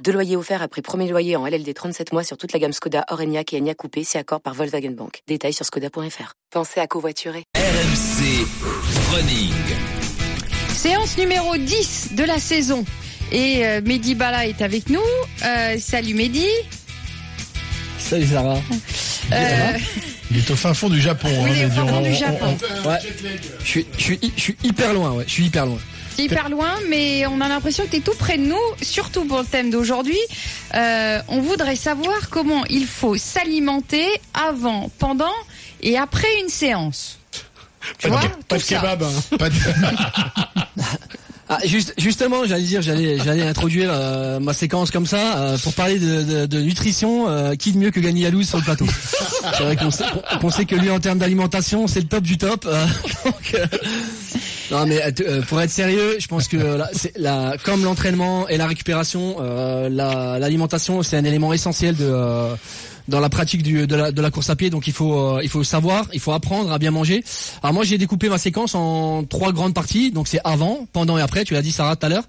Deux loyers offerts après premier loyer en LLD 37 mois sur toute la gamme Skoda, Orenia et Enya Coupé, c'est accord par Volkswagen Bank. Détails sur skoda.fr. Pensez à covoiturer. RMC Running. Séance numéro 10 de la saison. Et euh, Mehdi Bala est avec nous. Euh, salut Mehdi. Salut Sarah. Euh, Il est au fin fond du Japon. Oui, hein, il est au mais fin on- fond du on- Japon. on- Ouais. Je suis, je suis, je suis hyper loin, ouais. Je suis hyper loin. C'est hyper loin, mais on a l'impression que tu es tout près de nous, surtout pour le thème d'aujourd'hui. Euh, on voudrait savoir comment il faut s'alimenter avant, pendant et après une séance. Tu vois, pas tout de ça. kebab. hein. Pas de- Ah, juste, justement, j'allais dire, j'allais, j'allais introduire euh, ma séquence comme ça euh, pour parler de, de, de nutrition. euh, qui de mieux que Gagny Yalouz sur le plateau? C'est vrai qu'on sait, qu'on sait que lui, en termes d'alimentation, c'est le top du top. euh, donc, euh, non, mais euh, euh, pour être sérieux, je pense que là, c'est la, comme l'entraînement et la récupération, euh, la- l'alimentation, c'est un élément essentiel de euh, dans la pratique du, de, la, de la course à pied. Donc il faut euh, il faut savoir, il faut apprendre à bien manger. Alors moi j'ai découpé ma séquence en trois grandes parties. Donc c'est avant, pendant et après. Tu l'as dit Sarah tout à l'heure.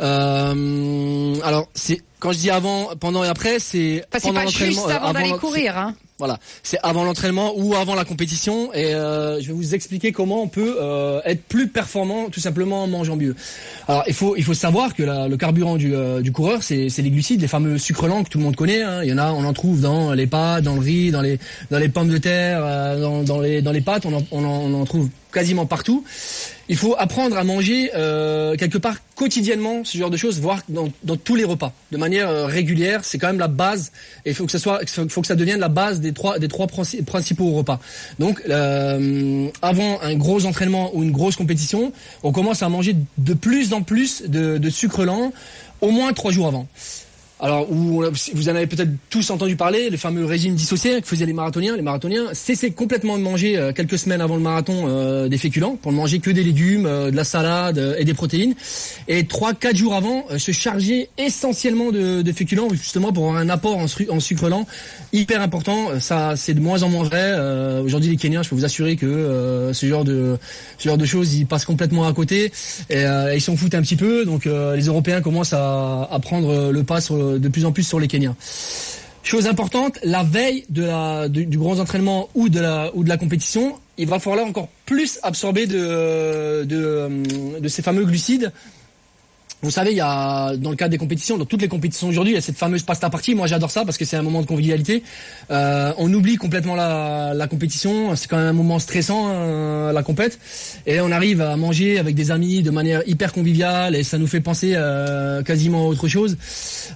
Euh, alors c'est quand je dis avant, pendant et après, c'est Enfin, c'est pendant pas l'entraînement, juste euh, avant d'aller courir. Hein. Voilà, c'est avant l'entraînement ou avant la compétition et euh, je vais vous expliquer comment on peut euh, être plus performant tout simplement en mangeant mieux. Alors il faut il faut savoir que la- le carburant du, euh, du coureur c'est les glucides, les fameux sucres lents que tout le monde connaît. hein. Il y en a, on en trouve dans les pâtes, dans le riz, dans les dans les pommes de terre, euh, dans, dans les dans les pâtes, on en, on en, on en trouve quasiment partout. Il faut apprendre à manger euh, quelque part quotidiennement ce genre de choses, voire dans, dans tous les repas, de manière euh, régulière. C'est quand même la base. Et il faut que ça soit, faut que ça devienne la base des trois des trois princi- principaux repas. Donc, euh, avant un gros entraînement ou une grosse compétition, on commence à manger de plus en plus de, de sucre lent, au moins trois jours avant. Alors, vous en avez peut-être tous entendu parler, le fameux régime dissocié que faisaient les marathoniens. Les marathoniens cessaient complètement de manger euh, quelques semaines avant le marathon euh, des féculents pour ne manger que des légumes, euh, de la salade euh, et des protéines. Et trois, quatre jours avant, euh, se charger essentiellement de, de féculents justement pour avoir un apport en, sucre lent hyper important. Euh, Ça, c'est de moins en moins vrai. Aujourd'hui, les Kenyans, je peux vous assurer que ce genre de ce genre de choses, ils passent complètement à côté et ils s'en foutent un petit peu. Donc, les Européens commencent à, à prendre le pas sur- de plus en plus sur les Kenyans. Chose importante, la veille du, du grand entraînement ou de la, compétition, il va falloir encore plus absorber de, de ces fameux glucides. Vous savez, il y a dans le cadre des compétitions, dans toutes les compétitions aujourd'hui, il y a cette fameuse pasta partie. Moi, j'adore ça parce que c'est un moment de convivialité. Euh, on oublie complètement la, la compétition. C'est quand même un moment stressant, hein, la compète. Et on arrive à manger avec des amis de manière hyper conviviale et ça nous fait penser euh, quasiment à autre chose.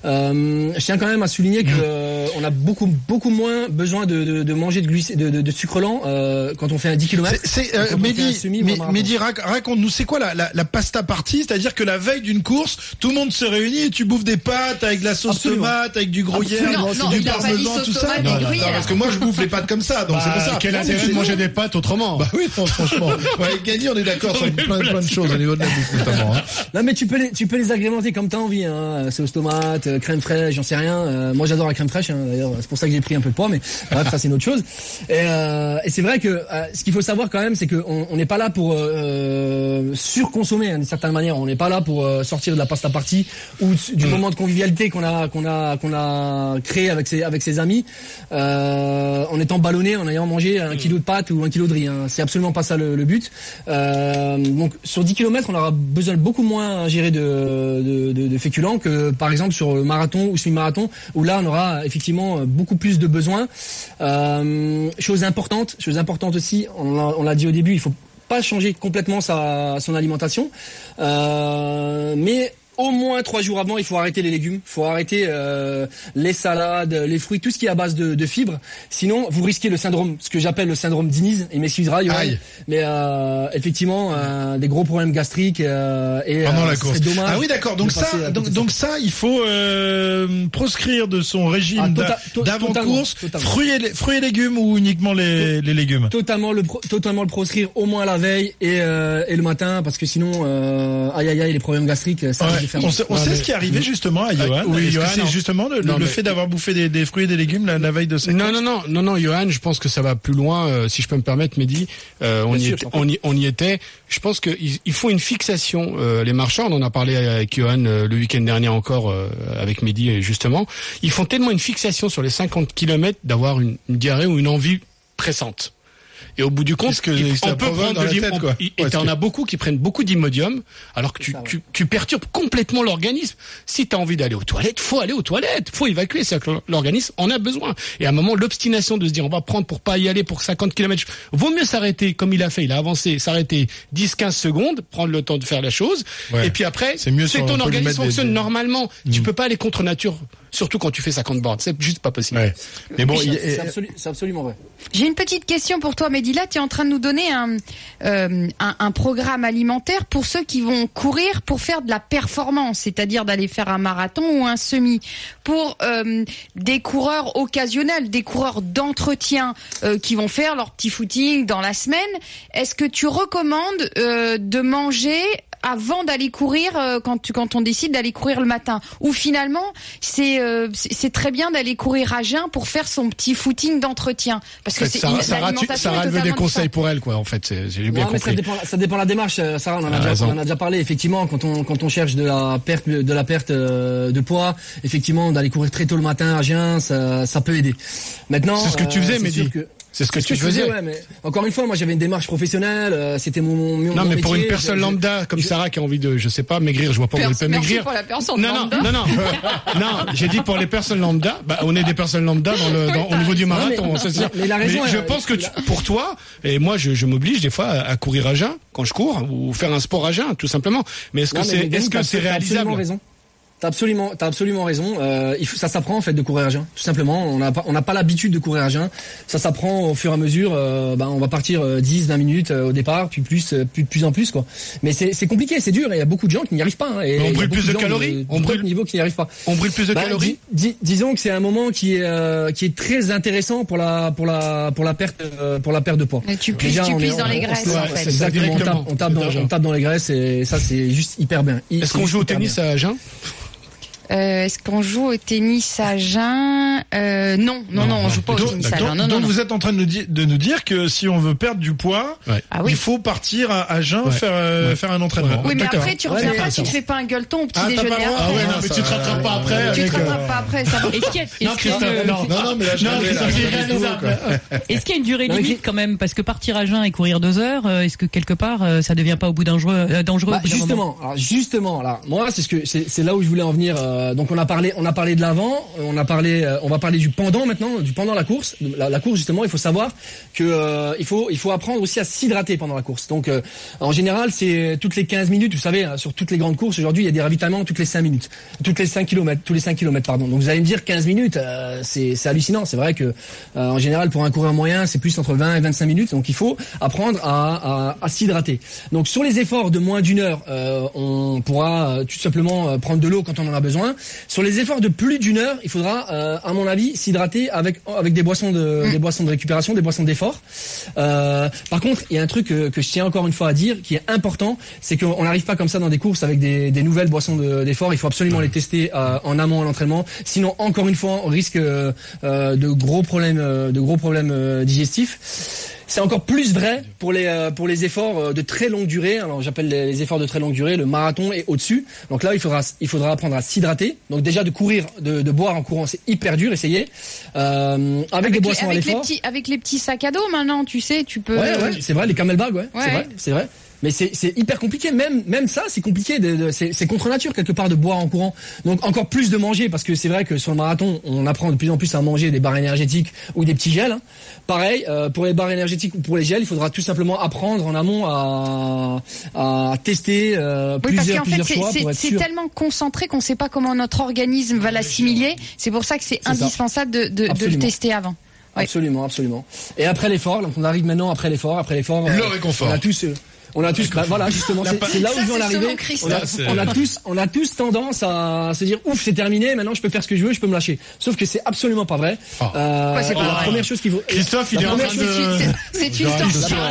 Euh, je tiens quand même à souligner que euh, on a beaucoup beaucoup moins besoin de, de, de manger de, glucides, de, de, sucre lent euh, quand on fait un 10 km. C'est, euh, Mehdi, Mehdi, raconte-nous, c'est quoi la, la, la pasta partie C'est-à-dire que la veille d'une course, tout le monde se réunit et tu bouffes des pâtes avec de la sauce Absolument. tomate, avec du gruyère, Absolument. Non, du parmesan, tout ça. Non, non, non, parce que moi je bouffe les pâtes comme ça, donc c'est pour ça. Quel Non, mais intérêt de manger des pâtes autrement? Bah oui, non, franchement. Gagny, on est d'accord sur plein, plein de choses au niveau de la bouffe notamment. hein. Non mais tu peux les tu peux les agrémenter comme t'as envie hein. sauce tomate, euh, crème fraîche, j'en sais rien. Euh, moi j'adore la crème fraîche hein, d'ailleurs, c'est pour ça que j'ai pris un peu de poids mais bref, ça c'est une autre chose. Et, euh, et c'est vrai que euh, ce qu'il faut savoir quand même c'est que on on n'est pas là pour euh, surconsommer hein, d'une certaine manière, on n'est pas là pour euh, sortir de la pasta partie ou du- du moment de convivialité qu'on a qu'on a qu'on a créé avec ses avec ses amis euh, en étant ballonné en ayant mangé un kilo de pâtes ou un kilo de riz. Hein. C'est absolument pas ça le, le but. Euh, donc sur 10 km, on aura besoin de beaucoup moins ingérer de, de, de, de féculents que par exemple sur le marathon ou semi-marathon où là on aura effectivement beaucoup plus de besoins. Euh, chose importante, chose importante aussi, on l'a dit au début, il faut pas changer complètement sa, son alimentation, euh, mais au moins trois jours avant, il faut arrêter les légumes, il faut arrêter euh, les salades, les fruits, tout ce qui est à base de, de fibres. Sinon, vous risquez le syndrome, ce que j'appelle le syndrome d'Inise. Il m'excusera. Aïe. Mais euh, effectivement, euh, des gros problèmes gastriques euh, et Pendant euh, la course. dommage Ah oui, d'accord. Donc ça, donc, donc ça, il faut euh, proscrire de son régime Ah, tota- totalement, totalement. fruits et, fruits et légumes ou uniquement les, les légumes? Totalement le pro- totalement le proscrire au moins la veille et, euh, et le matin parce que sinon euh, aïe aïe aïe les problèmes gastriques ça Ouais. On sait, on sait mais- ce qui est arrivé justement à Johan. oui, que Johan, c'est justement le, Non, le mais- fait d'avoir bouffé des, des fruits et des légumes la, la veille de sa Non, non, non, non, non, Johan, je pense que ça va plus loin, euh, si je peux me permettre, Mehdi. Euh, on, Bien y sûr, était, on, y, on y était. Je pense qu'il il faut une fixation. euh, les marchands, on en a parlé avec Johan euh, le week-end dernier encore, euh, avec Mehdi, euh, justement. Ils font tellement une fixation sur les 50 kilomètres d'avoir une, une diarrhée ou une envie pressante. Et au bout du compte, que il- on peut prendre de Et t'en as beaucoup qui prennent beaucoup d'imodium, alors que tu, ça, ouais. tu, tu perturbes complètement l'organisme. Si tu as envie d'aller aux toilettes, faut aller aux toilettes, faut évacuer, c'est que l'organisme en a besoin. Et à un moment, l'obstination de se dire on va prendre pour pas y aller pour 50 km, vaut mieux s'arrêter comme il a fait, il a avancé, s'arrêter 10-15 secondes, prendre le temps de faire la chose, Ouais. et puis après, C'est ton organisme fonctionne des- normalement. Tu peux pas aller contre nature, surtout quand tu fais 50 bornes, c'est juste pas possible. Ouais. Mais bon, il- c'est absolu- c'est absolument vrai J'ai une petite question pour toi, Mehdi. Là, tu es en train de nous donner un, euh, un, un programme alimentaire pour ceux qui vont courir pour faire de la performance, c'est-à-dire d'aller faire un marathon ou un semi. Pour euh, des coureurs occasionnels, des coureurs d'entretien euh, qui vont faire leur petit footing dans la semaine, est-ce que tu recommandes euh, de manger avant d'aller courir euh, quand tu quand on décide d'aller courir le matin ou finalement c'est euh, c'est très bien d'aller courir à jeun pour faire son petit footing d'entretien parce que c'est Sarah, Sarah, tu- Sarah, veut des conseils pour elle, quoi, en fait, c'est- j'ai bien Non, mais ça compris. dépend, ça dépend la démarche. euh, Sarah, on en a, Ah, déjà, on en a déjà parlé. Effectivement, quand on quand on cherche de la perte de la perte euh, de poids, effectivement, d'aller courir très tôt le matin à jeun, ça, ça peut aider. Maintenant, C'est ce que tu faisais, c'est Mehdi. C'est ce que tu je faisais, faisais. ouais, mais encore une fois, moi j'avais une démarche professionnelle. euh, C'était mon, mon Non, mon mais pour une personne lambda comme je- Sarah qui a envie de, je sais pas, maigrir, je vois pas où elle peut merci maigrir. pour la personne Non, non, lambda. non, non, non. J'ai dit pour les personnes lambda. Bah, on est des personnes lambda dans le, dans- au niveau du marathon, mais- c'est sûr. mais la raison, je pense que tu- pour toi et moi, je, je m'oblige des fois à, courir à jeun quand je cours ou faire un sport à jeun, tout simplement. Mais est-ce que c'est, est-ce que c'est réalisable? raison. T'as absolument, t'as absolument raison. Euh, il faut, ça s'apprend en fait de courir à jeun, tout simplement. On n'a pas, on n'a pas l'habitude de courir à jeun. Ça s'apprend au fur et à mesure. Euh, ben, on va partir euh, 10, 20 minutes euh, au départ, puis plus, euh, plus de plus en plus quoi. Mais c'est, c'est compliqué, c'est dur. et Il y a beaucoup de gens qui n'y arrivent pas. hein, et on brûle plus de calories, on on brûle niveau qui n'y arrivent pas. On brûle plus de Bah, calories. dis- dis- disons que c'est un moment qui est euh, qui est très intéressant pour la pour la pour la perte euh, pour la perte de poids. Tu puisses, tu dans on- les on- graisses ouais, en fait. Exactement, on tape, on tape dans, on tape dans les graisses et ça c'est juste hyper bien. Est-ce qu'on joue au tennis à jeun? Euh, Est-ce qu'on joue au tennis à jeun euh, Non, non, non, on joue pas au Donc, tennis à jeun. Non, non, donc non. vous êtes en train de nous, dire, de nous dire que si on veut perdre du poids, Ah oui. il faut partir à, à jeun Ouais. faire, euh, Ouais. faire un entraînement. Oui, mais après, tu Ouais, reviens pas tu va. fais pas un gueuleton au petit Ah, pas déjeuner après. Ah ouais, hein. non, mais ça- tu te rattrapes pas après. Tu te euh, rattrapes pas après, ça va. Est-ce qu'il y a, est-ce Non, Christophe, non. Non, non, mais Non, est-ce qu'il y a une durée Non, mais limite quand même Parce que partir à jeun et courir deux heures, euh, est-ce que quelque part euh, ça devient pas au bout dangereux, euh, dangereux Bah, d'un justement, justement, là, moi, c'est ce que c'est c'est là où je voulais en venir. Euh, donc, on a parlé, de l'avant, parlé, euh, on va parler du pendant maintenant, du pendant la course. La, course, justement, il faut savoir que euh, il faut, apprendre aussi à s'hydrater pendant la course. Donc, euh, en général, c'est toutes les 15 minutes. Vous savez, hein, sur toutes les grandes courses aujourd'hui, il y a des ravitaillements toutes les 5 minutes, toutes les 5 kilomètres, tous les 5 kilomètres, pardon. Donc, vous allez me dire 15 minutes, euh, c'est hallucinant. C'est vrai que euh, en général, pour un coureur moyen, c'est plus entre 20 et 25 minutes. Donc, il faut apprendre à, s'hydrater. Donc, sur les efforts de moins d'une heure, euh, on pourra euh, tout simplement euh, prendre de l'eau quand on en a besoin. Sur les efforts de plus d'une heure, il faudra, euh, à mon avis, s'hydrater avec avec des boissons de des boissons de récupération, des boissons d'effort. Euh, par contre, il y a un truc que, que je tiens encore une fois à dire, qui est important, c'est qu'on n'arrive pas comme ça dans des courses avec des, des nouvelles boissons de- d'effort. il faut absolument les tester euh, en amont à l'entraînement. Sinon, encore une fois, on risque euh, euh, de gros problèmes, euh, de gros problèmes euh, digestifs. C'est encore plus vrai pour les euh, pour les efforts euh, de très longue durée. Alors j'appelle les, les efforts de très longue durée, le marathon est au-dessus. Donc là, il faudra il faudra apprendre à s'hydrater. Donc déjà de courir, de, de boire en courant, c'est hyper dur. Essayez euh, avec, des les- boissons à avec les l'effort. petits, avec les petits sacs à dos maintenant, tu sais, tu peux. Ouais, ouais, c'est vrai, les camelbags, ouais, Ouais. c'est vrai, c'est vrai. Mais c'est hyper compliqué. Même même ça, c'est compliqué. De, de- c'est contre nature quelque part de boire en courant. Donc encore plus de manger parce que c'est vrai que sur le marathon, on apprend de plus en plus à manger des barres énergétiques ou des petits gels. hein. Pareil euh, pour les barres énergétiques ou pour les gels, il faudra tout simplement apprendre en amont à à tester euh, Oui, parce plusieurs qu'en fait, plusieurs c'est- tellement concentré qu'on ne sait pas comment notre organisme va l'assimiler. C'est pour ça que c'est indispensable de, de- de le tester avant. Ouais. Absolument, absolument. Et après l'effort, donc on arrive maintenant après l'effort, après l'effort. Le euh, réconfort. On a tous, euh, on a tous, bah, voilà, justement, c'est là où je veux en arriver. On a, c'est- on a tous, on a tous tendance à se dire, ouf, c'est terminé, maintenant je peux faire ce que je veux, je peux me lâcher. Sauf que c'est absolument pas vrai. Ah. Euh, Ouais, c'est pas la vrai. première chose qu'il faut. Christophe, il est en train de- C'est- C'est une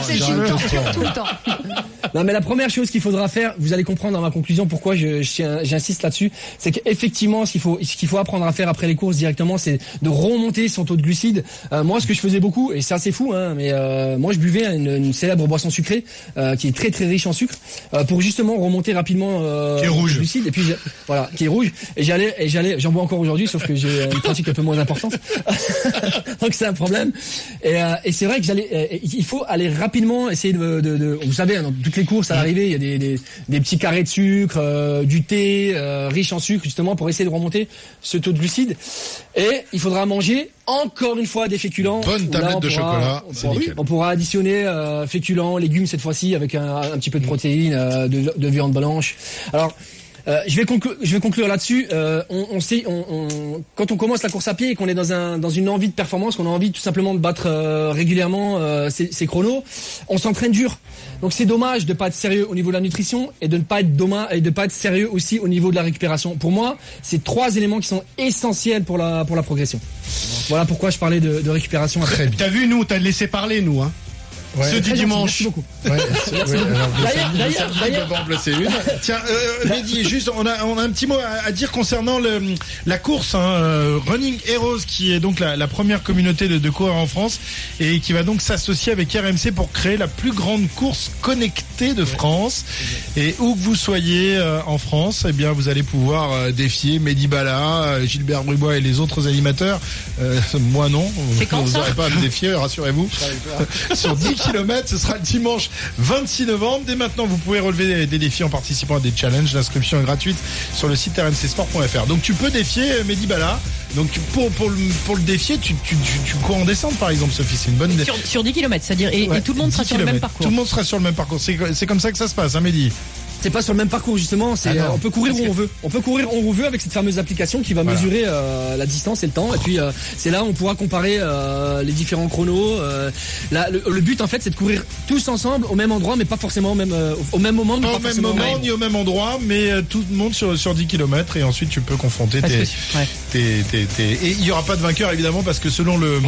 c'est une tout le temps. Non, mais la première chose qu'il faudra faire, vous allez comprendre dans ma conclusion pourquoi je- je tiens- j'insiste là-dessus, c'est qu'effectivement, ce qu'il faut, ce qu'il faut apprendre à faire après les courses directement, c'est de remonter son taux de glucides. Euh, moi, ce que je faisais beaucoup, et c'est assez fou, hein, mais euh, moi, je buvais une, une célèbre boisson sucrée euh, qui est très très riche en sucre euh, pour justement remonter rapidement euh, Qui est rouge. Et puis voilà, qui est rouge. Et j'allais, et j'allais, j'en bois encore aujourd'hui, sauf que j'ai une pratique un peu moins importante. Donc c'est un problème. Et, euh, et c'est vrai que j'allais, euh, il faut aller rapidement essayer de, de, de- vous savez, hein, dans toutes les courses à l'arrivée, il y a des, des, des petits carrés de sucre, du thé riche en sucre justement pour essayer de remonter ce taux de glucides. Et il faudra manger encore une fois des féculents. Bonne là, tablette on de pourra- chocolat, pourra- on pourra additionner euh, féculents, légumes cette fois-ci avec un, un petit peu de protéines, euh, de, de viande blanche. Alors. Euh, je vais conclure, je vais conclure là-dessus. Euh, on, on sait, on, on- quand on commence la course à pied et qu'on est dans un dans une envie de performance, qu'on a envie tout simplement de battre euh, régulièrement euh, ses, ses chronos, on s'entraîne dur. Donc c'est dommage de pas être sérieux au niveau de la nutrition et de ne pas être dommage et de pas être sérieux aussi au niveau de la récupération. Pour moi, c'est trois éléments qui sont essentiels pour la pour la progression. Voilà pourquoi je parlais de, de récupération. Très bien. T'as vu, nous, t'as laissé parler, nous, hein. Ouais. Ce Très gentil, dimanche. Ouais, D'ailleurs. Tiens, euh, Mehdi, juste, on a, on a un petit mot à, à dire concernant le, la course, hein, euh, Running Heroes, qui est donc la, la première communauté de, de coureurs en France et qui va donc s'associer avec RMC pour créer la plus grande course connectée de France. Et où que vous soyez euh, en France, eh bien, vous allez pouvoir euh, défier Mehdi Bala, euh, Gilbert Brubois et les autres animateurs. Euh, moi non, vous n'aurez pas à me défier, rassurez-vous. Sur 10 km, ce sera le dimanche 26 novembre. Dès maintenant, vous pouvez relever des, défis en participant à des challenges. L'inscription est gratuite sur le site rmcsport.fr. Donc tu peux défier euh, Mehdi Bala. Donc pour, pour, le, pour le défier, tu, tu, tu, tu cours en descente par exemple, Sophie. C'est une bonne. Sur, sur 10 km, c'est-à-dire, et, Ouais, et tout le monde 10 sera sur le même parcours. Tout le monde sera sur le même parcours. C'est c'est comme ça que ça se passe, hein, Mehdi C'est pas sur le même parcours justement. C'est Ah euh, on peut courir où que- on veut. On peut courir où on veut avec cette fameuse application qui va Voilà. mesurer euh, la distance et le temps. Et puis euh, c'est là où on pourra comparer euh, les différents chronos. euh, là, le, le but en fait, c'est de courir tous ensemble au même endroit, mais pas forcément au même euh, au même moment. Pas pas au même moment même. ni au même endroit, mais euh, tout le monde sur, sur 10 km et ensuite tu peux confronter tes, que- ouais. tes, tes- tes- Et il n'y aura pas de vainqueur évidemment parce que selon le,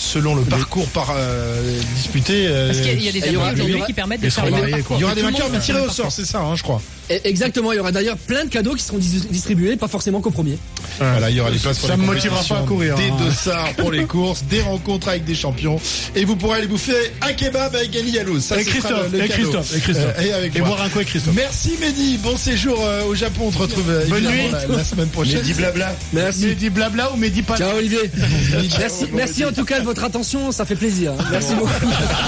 selon le parcours par euh, disputé, euh, Parce qu'il y a- il y a des y aujourd'hui qui permettent de faire seront le même variés, parcours. il y aura des vainqueurs mais tirés au sort, c'est ça, hein, je crois. Exactement. Il y aura d'ailleurs plein de cadeaux qui seront dis- distribués, pas forcément qu'au premier. Voilà, il y aura des places pour Ça les me motivera pas à courir, Des hein. dossards pour les courses, des rencontres avec des champions. Et vous pourrez aller bouffer un kebab avec Gali Yalous. Ça, Et Christophe, le- le et. Christophe, et Christophe. Euh, et avec Et boire un coup avec Christophe. Merci Mehdi, bon séjour euh, au Japon. On te retrouve euh, Bonne évidemment nuit. la, la semaine prochaine. Mehdi blabla. Merci. Mehdi blabla ou Mehdi pas Ciao Olivier. merci, merci en tout cas de votre attention. Ça fait plaisir. Merci beaucoup.